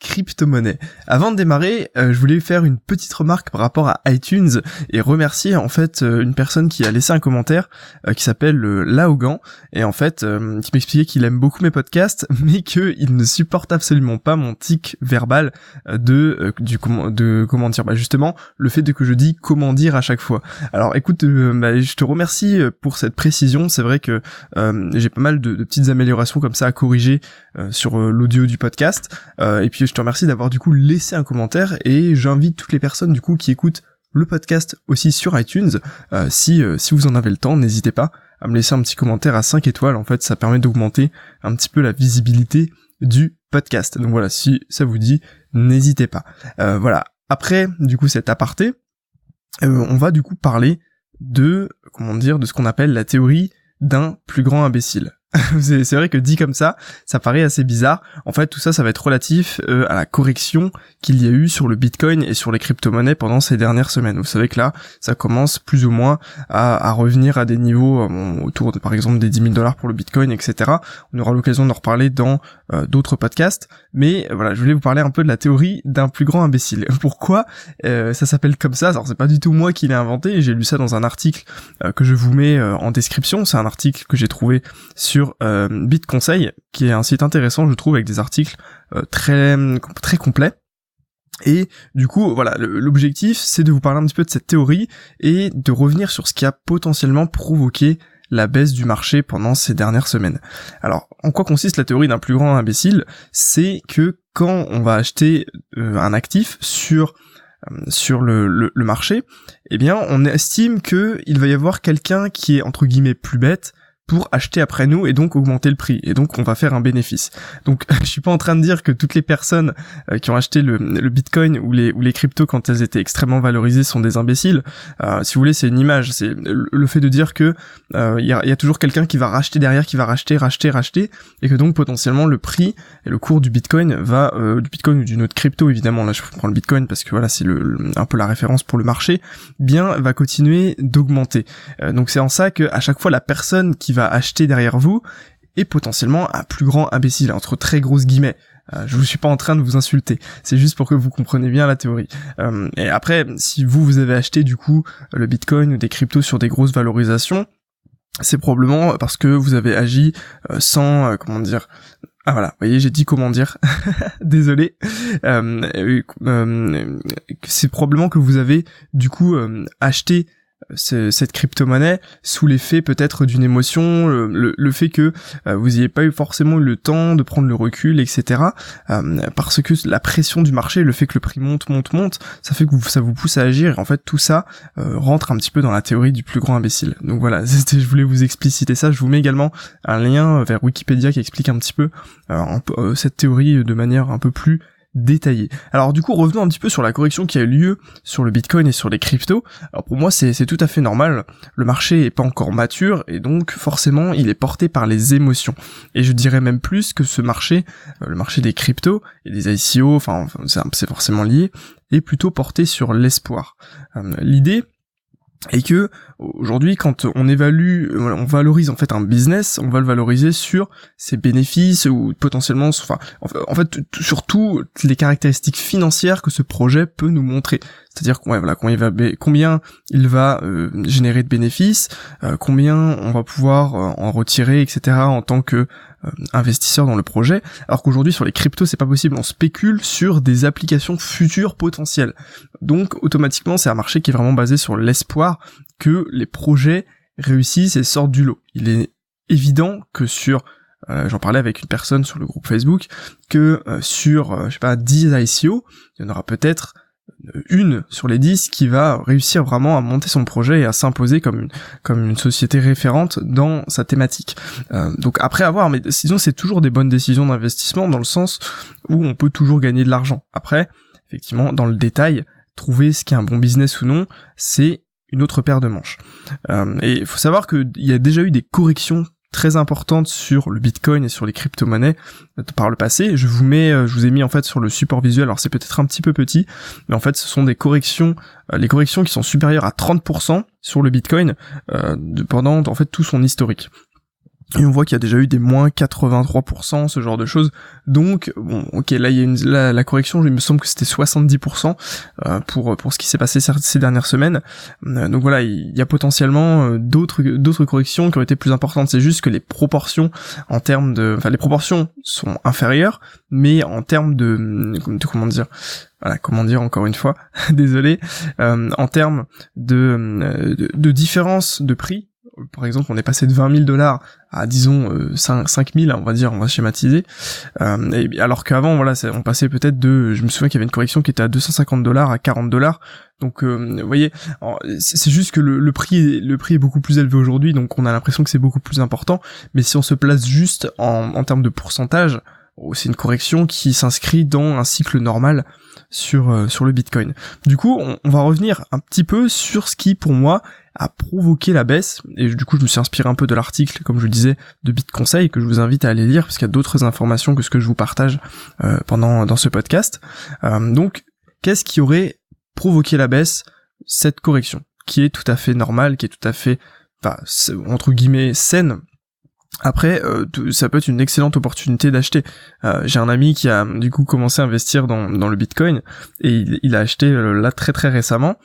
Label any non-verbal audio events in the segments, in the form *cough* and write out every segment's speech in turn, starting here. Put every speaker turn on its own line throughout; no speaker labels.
crypto-monnaie. Avant de démarrer, euh, je voulais faire une petite remarque par rapport à iTunes et remercier en fait euh, une personne qui a laissé un commentaire euh, qui s'appelle Laogan et en fait qui m'expliquait qu'il aime beaucoup mes podcasts *laughs* mais qu'il ne supporte absolument pas mon tic verbal de du de comment dire bah justement le fait de que je dis comment dire à chaque fois. Alors écoute, bah, je te remercie pour cette précision. C'est vrai que j'ai pas mal de, de, petites améliorations comme ça à corriger sur l'audio du podcast je te remercie d'avoir du coup laissé un commentaire et j'invite toutes les personnes du coup qui écoutent le podcast aussi sur iTunes. Euh, si, euh, si vous en avez le temps, n'hésitez pas à me laisser un petit commentaire à 5 étoiles. En fait, ça permet d'augmenter un petit peu la visibilité du podcast. Donc voilà, si ça vous dit, n'hésitez pas. Euh, voilà. Après, du coup, cet aparté, on va du coup parler de, comment dire, de ce qu'on appelle la théorie d'un plus grand imbécile. *laughs* c'est vrai que dit comme ça, ça paraît assez bizarre. En fait, tout ça, ça va être relatif euh, à la correction qu'il y a eu sur le Bitcoin et sur les crypto-monnaies pendant ces dernières semaines. Vous savez que là, ça commence plus ou moins à, revenir à des niveaux euh, autour de, par exemple, des 10 000 dollars pour le Bitcoin, etc. On aura l'occasion d'en reparler dans euh, d'autres podcasts. Mais voilà, je voulais vous parler un peu de la théorie d'un plus grand imbécile. *laughs* Pourquoi ça s'appelle comme ça? Alors, c'est pas du tout moi qui l'ai inventé. J'ai lu ça dans un article que je vous mets en description. C'est un article que j'ai trouvé sur euh, BitConseil, qui est un site intéressant, je trouve, avec des articles euh, très très complets. Et du coup, voilà, l'objectif, c'est de vous parler un petit peu de cette théorie et de revenir sur ce qui a potentiellement provoqué la baisse du marché pendant ces dernières semaines. Alors, en quoi consiste la théorie d'un plus grand imbécile? C'est que quand on va acheter euh, un actif sur sur le, le, marché, eh bien, on estime que il va y avoir quelqu'un qui est entre guillemets plus bête, pour acheter après nous et donc augmenter le prix et donc on va faire un bénéfice. Donc *laughs* je suis pas en train de dire que toutes les personnes euh, qui ont acheté le, le, Bitcoin ou les ou les cryptos quand elles étaient extrêmement valorisées sont des imbéciles. Euh, si vous voulez, c'est une image, c'est le fait de dire que euh, il y, a, y, a, toujours quelqu'un qui va racheter derrière, qui va racheter, racheter, racheter et que donc potentiellement le prix et le cours du Bitcoin va du Bitcoin ou d'une autre crypto évidemment là je prends le Bitcoin parce que voilà c'est le, un peu la référence pour le marché, bien va continuer d'augmenter. donc c'est en ça que à chaque fois la personne qui va acheter derrière vous et potentiellement un plus grand imbécile, entre très grosses guillemets. Euh, je vous suis pas en train de vous insulter, c'est juste pour que vous compreniez bien la théorie. Euh, et après, si vous vous avez acheté du coup le Bitcoin ou des cryptos sur des grosses valorisations, c'est probablement parce que vous avez agi euh, sans comment dire ah voilà, vous voyez, j'ai dit comment dire. *laughs* Désolé. c'est probablement que vous avez du coup acheté cette crypto-monnaie sous l'effet peut-être d'une émotion, le, fait que euh, vous n'ayez pas eu forcément le temps de prendre le recul, etc. Euh, parce que la pression du marché, le fait que le prix monte, monte, monte, ça fait que ça vous pousse à agir. Et en fait, tout ça euh, rentre un petit peu dans la théorie du plus grand imbécile. Donc voilà, *laughs* je voulais vous expliciter ça. Je vous mets également un lien vers Wikipédia qui explique un petit peu cette théorie de manière un peu plus détaillé. Alors du coup, revenons un petit peu sur la correction qui a eu lieu sur le Bitcoin et sur les cryptos. Alors pour moi, c'est tout à fait normal. Le marché est pas encore mature et donc forcément, il est porté par les émotions. Et je dirais même plus que ce marché, euh, le marché des cryptos et des ICO, enfin c'est forcément lié, est plutôt porté sur l'espoir. Euh, l'idée, et que aujourd'hui quand on évalue on valorise en fait un business on va le valoriser sur ses bénéfices ou potentiellement enfin en fait sur toutes les caractéristiques financières que ce projet peut nous montrer. C'est-à-dire voilà combien il va euh, générer de bénéfices euh, combien on va pouvoir euh, en retirer etc en tant que investisseurs dans le projet, alors qu'aujourd'hui sur les cryptos c'est pas possible, on spécule sur des applications futures potentielles. Donc automatiquement c'est un marché qui est vraiment basé sur l'espoir que les projets réussissent et sortent du lot. Il est évident que sur euh, j'en parlais avec une personne sur le groupe Facebook que euh, sur je sais pas 10 ICO, il y en aura peut-être une sur les dix qui va réussir vraiment à monter son projet et à s'imposer comme une, société référente dans sa thématique. Euh, donc après avoir, mais sinon c'est toujours des bonnes décisions d'investissement dans le sens où on peut toujours gagner de l'argent. Après, effectivement, dans le détail, trouver ce qui est un bon business ou non, c'est une autre paire de manches. Euh, et il faut savoir qu'il y a déjà eu des corrections très importantes sur le Bitcoin et sur les crypto-monnaies euh, par le passé. Je vous mets, je vous ai mis en fait sur le support visuel. Alors c'est peut-être un petit peu petit, mais en fait ce sont des corrections, les corrections qui sont supérieures à 30% sur le Bitcoin pendant en fait tout son historique. Et on voit qu'il y a déjà eu des moins 83%, ce genre de choses. Donc, bon, ok, là il y a une, la, correction, il me semble que c'était 70% euh, pour pour ce qui s'est passé ces dernières semaines. Euh, donc voilà, il y a potentiellement euh, d'autres d'autres corrections qui ont été plus importantes. C'est juste que les proportions en termes de, enfin les proportions sont inférieures, mais en termes de, de comment dire, voilà, comment dire encore une fois, *laughs* désolé, en termes de, de, de différence de prix par exemple, on est passé de 20 000 dollars à disons 5, 5 000, on va dire, on va schématiser. Euh, alors qu'avant, voilà, on passait peut-être de, je me souviens qu'il y avait une correction qui était à 250 dollars à 40 dollars. Donc, euh, vous voyez, c'est juste que le, prix, le prix est beaucoup plus élevé aujourd'hui, donc on a l'impression que c'est beaucoup plus important. Mais si on se place juste en, en termes de pourcentage, oh, c'est une correction qui s'inscrit dans un cycle normal sur euh, sur le Bitcoin. Du coup, on, va revenir un petit peu sur ce qui, pour moi, a provoqué la baisse. Et du coup, je me suis inspiré un peu de l'article, comme je le disais, de BitConseil, que je vous invite à aller lire, parce qu'il y a d'autres informations que ce que je vous partage euh, pendant dans ce podcast. Euh, donc, qu'est-ce qui aurait provoqué la baisse? Cette correction, qui est tout à fait normale, qui est tout à fait, entre guillemets, saine, après, euh, ça peut être une excellente opportunité d'acheter. Euh, j'ai un ami qui a du coup commencé à investir dans, dans le Bitcoin et il, a acheté là très très récemment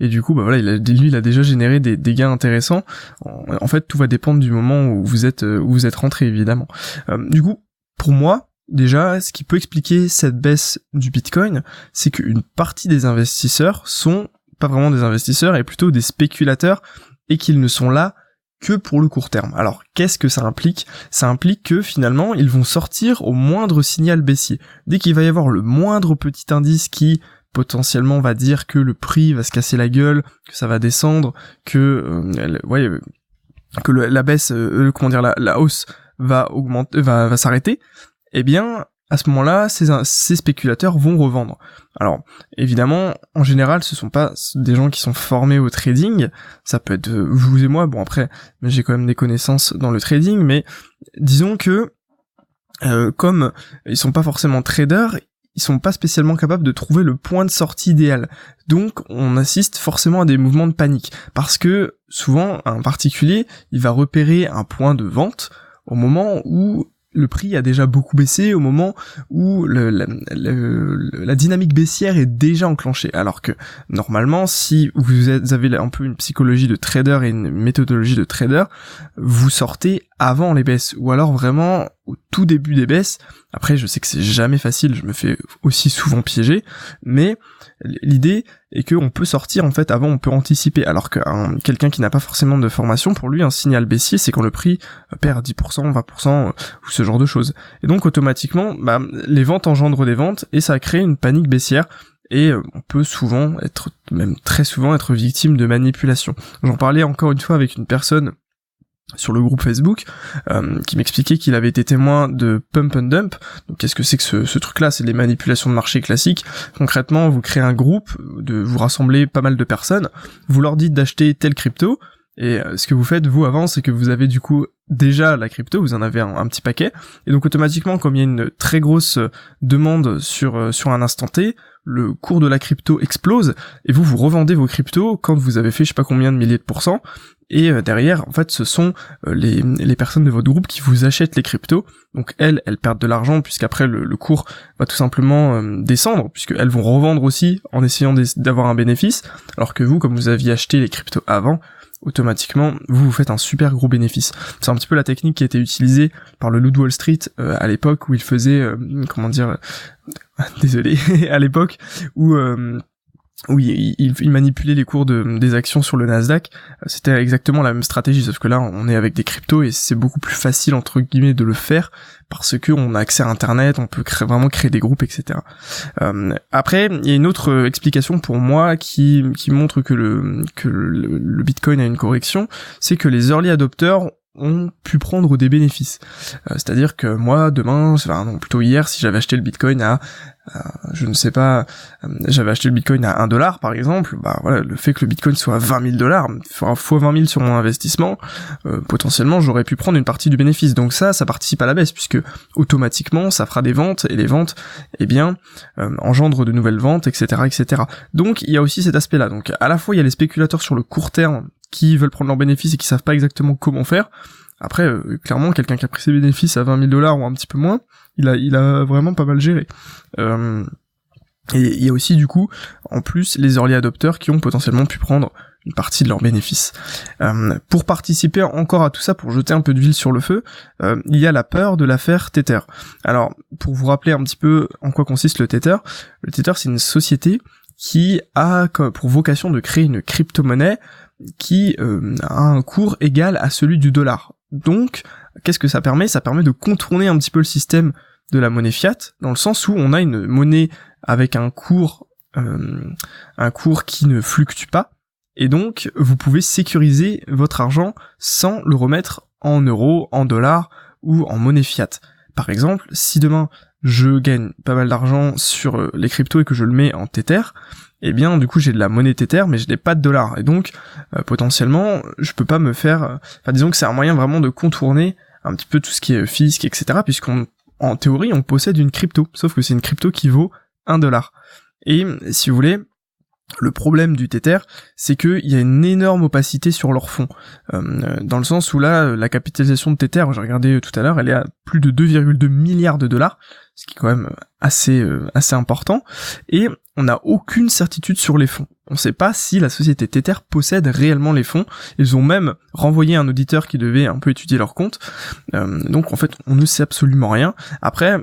et du coup, bah voilà, il a, lui, il a déjà généré des, des gains intéressants. En, fait, tout va dépendre du moment où vous êtes, où vous êtes rentré, évidemment. Euh, du coup, pour moi, déjà, ce qui peut expliquer cette baisse du Bitcoin, c'est qu'une partie des investisseurs sont pas vraiment des investisseurs et plutôt des spéculateurs et qu'ils ne sont là que pour le court terme. Alors, qu'est-ce que ça implique? Ça implique que finalement, ils vont sortir au moindre signal baissier. Dès qu'il va y avoir le moindre petit indice qui potentiellement va dire que le prix va se casser la gueule, que ça va descendre, que euh, ouais, que la baisse, euh, comment dire, la, hausse va augmenter, va s'arrêter, eh bien à ce moment-là, ces, spéculateurs vont revendre. Alors, évidemment, en général, ce sont pas des gens qui sont formés au trading. Ça peut être vous et moi. Bon, après, j'ai quand même des connaissances dans le trading, mais disons que euh, comme ils sont pas forcément traders, ils sont pas spécialement capables de trouver le point de sortie idéal. Donc on assiste forcément à des mouvements de panique parce que souvent un particulier, il va repérer un point de vente au moment où le prix a déjà beaucoup baissé au moment où le, la, dynamique baissière est déjà enclenchée. Alors que normalement, si vous avez un peu une psychologie de trader et une méthodologie de trader, vous sortez avant les baisses ou alors vraiment au tout début des baisses. Après, je sais que c'est jamais facile, je me fais aussi souvent piéger, mais l'idée est qu'on peut sortir en fait avant, on peut anticiper. Alors que quelqu'un qui n'a pas forcément de formation, pour lui, un signal baissier, c'est quand le prix perd 10%, 20% ou ce genre de choses. Et donc automatiquement, bah, les ventes engendrent des ventes et ça crée une panique baissière et euh, on peut souvent être, même très souvent être victime de manipulation. J'en parlais encore une fois avec une personne sur le groupe Facebook euh, qui m'expliquait qu'il avait été témoin de pump and dump. Donc qu'est-ce que c'est que ce, truc-là? C'est les manipulations de marché classiques. Concrètement, vous créez un groupe, de vous rassemblez pas mal de personnes, vous leur dites d'acheter telle crypto, et euh, ce que vous faites vous avant, c'est que vous avez du coup déjà la crypto, vous en avez un, petit paquet, et donc automatiquement, comme il y a une très grosse demande sur sur un instant T, le cours de la crypto explose. Et vous vous revendez vos cryptos quand vous avez fait je sais pas combien de milliers de pourcents et euh, derrière en fait ce sont euh, les, les personnes de votre groupe qui vous achètent les cryptos donc elles elles perdent de l'argent puisqu'après le, le cours va tout simplement euh, descendre puisqu'elles vont revendre aussi en essayant d'avoir un bénéfice alors que vous comme vous aviez acheté les cryptos avant automatiquement vous vous faites un super gros bénéfice. C'est un petit peu la technique qui a été utilisée par le Loup Wall Street à l'époque où il faisait comment dire *laughs* désolé *laughs* à l'époque où oui, il, manipulait les cours de, des actions sur le Nasdaq. C'était exactement la même stratégie, sauf que là, on est avec des cryptos et c'est beaucoup plus facile entre guillemets de le faire parce que on a accès à Internet, on peut vraiment créer des groupes, etc. Euh, après, il y a une autre explication pour moi qui, montre que le que le, Bitcoin a une correction, c'est que les early adopters ont pu prendre des bénéfices. Euh, c'est-à-dire que moi, demain, plutôt hier, si j'avais acheté le Bitcoin à, euh, je ne sais pas, euh, j'avais acheté le Bitcoin à 1 dollar par exemple, bah voilà, le fait que le Bitcoin soit à 20 000 dollars, fois 20 000 sur mon investissement, potentiellement j'aurais pu prendre une partie du bénéfice. Donc ça, ça participe à la baisse puisque automatiquement ça fera des ventes et les ventes, eh bien, engendrent de nouvelles ventes, etc., etc. Donc il y a aussi cet aspect-là. Donc à la fois il y a les spéculateurs sur le court terme qui veulent prendre leurs bénéfices et qui savent pas exactement comment faire. Après, euh, clairement, quelqu'un qui a pris ses bénéfices à 20 000 dollars ou un petit peu moins, il a, il a vraiment pas mal géré. Euh, et il y a aussi du coup, en plus, les early adopters qui ont potentiellement pu prendre une partie de leurs bénéfices. Euh, pour participer encore à tout ça, pour jeter un peu d'huile sur le feu, il y a la peur de l'affaire Tether. Alors, pour vous rappeler un petit peu en quoi consiste le Tether, le Tether c'est une société qui a pour vocation de créer une crypto-monnaie qui euh, a un cours égal à celui du dollar. Donc, qu'est-ce que ça permet? Ça permet de contourner un petit peu le système de la monnaie fiat, dans le sens où on a une monnaie avec un cours, euh, un cours qui ne fluctue pas, et donc vous pouvez sécuriser votre argent sans le remettre en euros, en dollars ou en monnaie fiat. Par exemple, si demain je gagne pas mal d'argent sur euh, les cryptos et que je le mets en Tether, eh bien du coup j'ai de la monnaie Tether mais je n'ai pas de dollars. Et donc euh, potentiellement je peux pas me faire euh, enfin disons que c'est un moyen vraiment de contourner un petit peu tout ce qui est fisc etc puisqu'on en théorie on possède une crypto. Sauf que c'est une crypto qui vaut un dollar. Et si vous voulez le problème du Tether, c'est qu'il y a une énorme opacité sur leur fonds. Euh, dans le sens où là, la capitalisation de Tether, j'ai regardé tout à l'heure, elle est à plus de 2,2 milliards de dollars, ce qui est quand même assez euh, assez important. Et on n'a aucune certitude sur les fonds. On ne sait pas si la société Tether possède réellement les fonds. Ils ont même renvoyé un auditeur qui devait un peu étudier leur compte. Euh, donc en fait, on ne sait absolument rien. Après,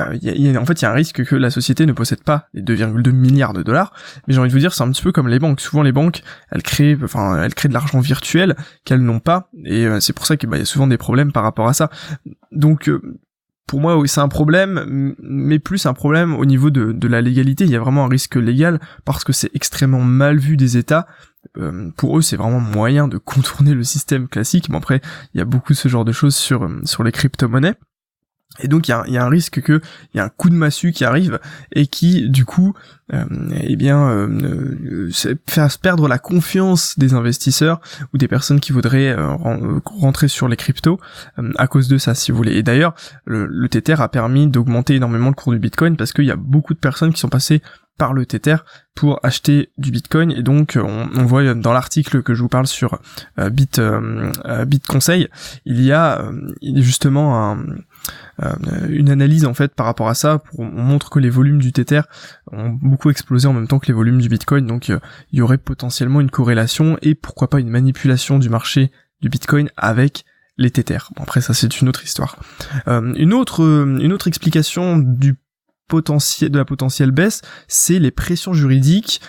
euh, y a, en fait, il y a un risque que la société ne possède pas les 2,2 milliards de dollars. Mais j'ai envie de vous dire, c'est un petit peu comme les banques. Souvent, les banques, elles créent, enfin, elles créent de l'argent virtuel qu'elles n'ont pas, et euh, c'est pour ça qu'il bah, y a souvent des problèmes par rapport à ça. Donc, euh, pour moi, c'est un problème, mais plus un problème au niveau de, la légalité. Il y a vraiment un risque légal parce que c'est extrêmement mal vu des États. pour eux, c'est vraiment moyen de contourner le système classique. Mais après, il y a beaucoup de ce genre de choses sur sur les crypto-monnaies. Et donc il y a, un risque que il y a un coup de massue qui arrive et qui du coup euh, eh bien euh, euh fasse perdre la confiance des investisseurs ou des personnes qui voudraient euh, rentrer sur les cryptos à cause de ça si vous voulez. Et d'ailleurs le, le Tether a permis d'augmenter énormément le cours du Bitcoin parce qu'il y a beaucoup de personnes qui sont passées par le Tether pour acheter du Bitcoin et donc on, on voit dans l'article que je vous parle sur Bit Bit Conseil il y a justement un euh, une analyse en fait par rapport à ça. Montre que les volumes du Tether ont beaucoup explosé en même temps que les volumes du Bitcoin, donc euh, il y aurait potentiellement une corrélation et pourquoi pas une manipulation du marché du Bitcoin avec les Tethers. Bon, après ça c'est une autre histoire. Euh, une autre une autre explication du potentiel de la potentielle baisse, c'est les pressions juridiques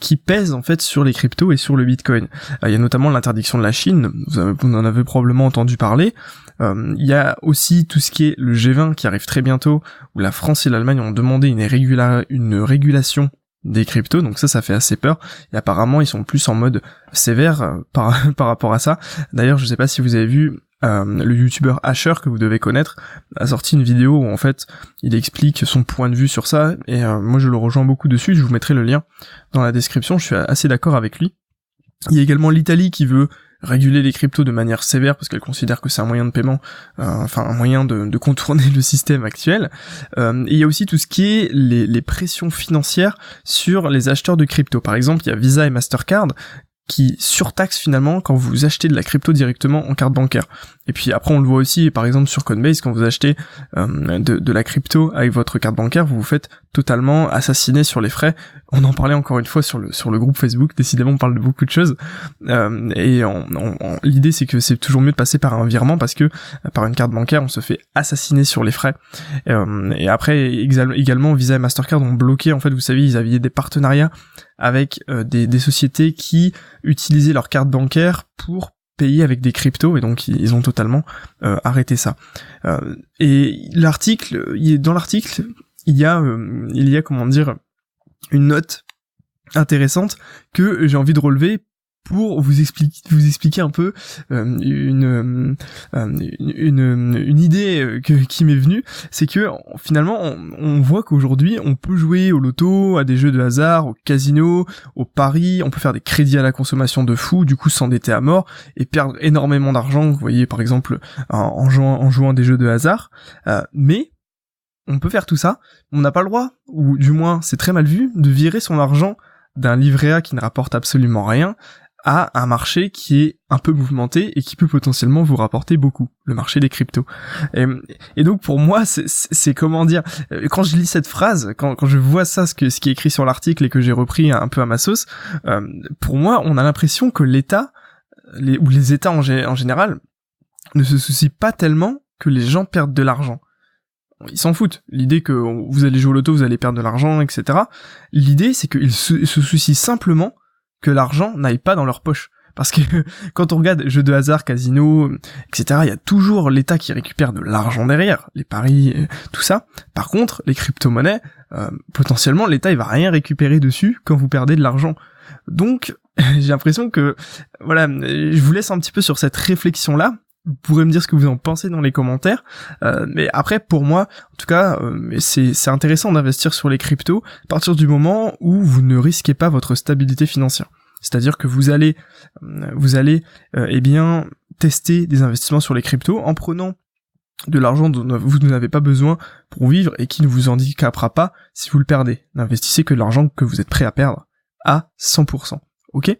qui pèsent en fait sur les cryptos et sur le Bitcoin. il y a notamment l'interdiction de la Chine, vous, en avez probablement entendu parler, euh, il y a aussi tout ce qui est le G20 qui arrive très bientôt, où la France et l'Allemagne ont demandé une, régulation des cryptos, donc ça, ça fait assez peur. Et apparemment, ils sont plus en mode sévère euh, par, *laughs* par rapport à ça. D'ailleurs, je sais pas si vous avez vu, euh, le youtubeur Asher que vous devez connaître a sorti une vidéo où en fait il explique son point de vue sur ça et moi je le rejoins beaucoup dessus, je vous mettrai le lien dans la description, je suis assez d'accord avec lui. Il y a également l'Italie qui veut réguler les cryptos de manière sévère parce qu'elle considère que c'est un moyen de paiement, euh, enfin un moyen de, contourner *laughs* le système actuel. Euh, et il y a aussi tout ce qui est les, les pressions financières sur les acheteurs de crypto. Par exemple, il y a Visa et Mastercard qui surtaxe finalement quand vous achetez de la crypto directement en carte bancaire. Et puis après on le voit aussi par exemple sur Coinbase quand vous achetez euh, de, de, la crypto avec votre carte bancaire, vous vous faites totalement assassiner sur les frais. On en parlait encore une fois sur le sur le groupe Facebook. Décidément on parle de beaucoup de choses. Euh, et l'idée c'est que c'est toujours mieux de passer par un virement parce que euh, par une carte bancaire on se fait assassiner sur les frais. et après également Visa et Mastercard ont bloqué en fait vous savez ils avaient des partenariats avec des, des sociétés qui utiliser leur carte bancaire pour payer avec des cryptos et donc ils ont totalement euh, arrêté ça. Euh, et l'article, dans l'article, il y a, euh, il y a comment dire, une note intéressante que j'ai envie de relever pour vous expliquer, vous expliquer un peu euh, une, euh, une, une, idée qui m'est venue, c'est que finalement on, voit qu'aujourd'hui on peut jouer au loto, à des jeux de hasard, au casino, au pari, on peut faire des crédits à la consommation de fou, du coup s'endetter à mort et perdre énormément d'argent, vous voyez par exemple en, jouant en jouant des jeux de hasard, mais on peut faire tout ça, on n'a pas le droit, ou du moins c'est très mal vu, de virer son argent d'un livret A qui ne rapporte absolument rien à un marché qui est un peu mouvementé et qui peut potentiellement vous rapporter beaucoup, le marché des cryptos. Et, donc pour moi, c'est comment dire, quand je lis cette phrase, quand, je vois ça, ce, que, ce qui est écrit sur l'article et que j'ai repris un peu à ma sauce, euh, pour moi, on a l'impression que l'État, ou les États en, général, ne se soucient pas tellement que les gens perdent de l'argent ils s'en foutent. L'idée que vous allez jouer au loto, vous allez perdre de l'argent, etc. L'idée, c'est qu'ils se, soucient simplement que l'argent n'aille pas dans leur poche. Parce que *laughs* quand on regarde jeux de hasard, casino, etc., il y a toujours l'État qui récupère de l'argent derrière, les paris, euh, tout ça. Par contre, les crypto-monnaies, euh, potentiellement, l'État il va rien récupérer dessus quand vous perdez de l'argent. Donc, *laughs* j'ai l'impression que, voilà, je vous laisse un petit peu sur cette réflexion-là, vous pourrez me dire ce que vous en pensez dans les commentaires. Euh, mais après, pour moi, en tout cas, euh, c'est, intéressant d'investir sur les cryptos à partir du moment où vous ne risquez pas votre stabilité financière. C'est-à-dire que vous allez, euh, vous allez, eh bien, tester des investissements sur les cryptos en prenant de l'argent dont vous n'avez pas besoin pour vivre et qui ne vous handicapera pas si vous le perdez. N'investissez que l'argent que vous êtes prêt à perdre à 100%. Ok?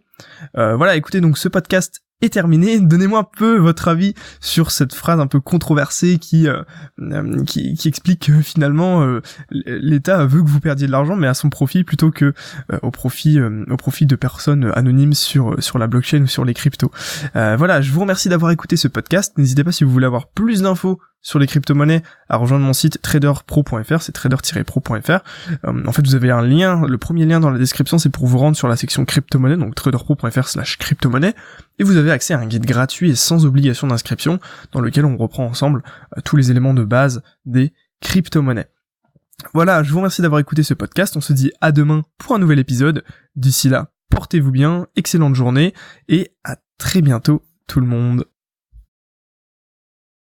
Voilà, écoutez, donc ce podcast est terminé. Donnez-moi un peu votre avis sur cette phrase un peu controversée qui euh, euh, qui, explique que finalement euh, l'État veut que vous perdiez de l'argent, mais à son profit plutôt que au profit au profit de personnes anonymes sur sur la blockchain ou sur les cryptos. voilà, je vous remercie d'avoir écouté ce podcast. N'hésitez pas si vous voulez avoir plus d'infos sur les crypto-monnaies à rejoindre mon site traderpro.fr, c'est trader-pro.fr. Euh, en fait, vous avez un lien, le premier lien dans la description, c'est pour vous rendre sur la section crypto-monnaie, donc traderpro.fr slash crypto-monnaie, et vous avez accès à un guide gratuit et sans obligation d'inscription, dans lequel on reprend ensemble euh, tous les éléments de base des crypto-monnaies. Voilà, je vous remercie d'avoir écouté ce podcast, on se dit à demain pour un nouvel épisode. D'ici là, portez-vous bien, excellente journée, et à très bientôt tout le monde.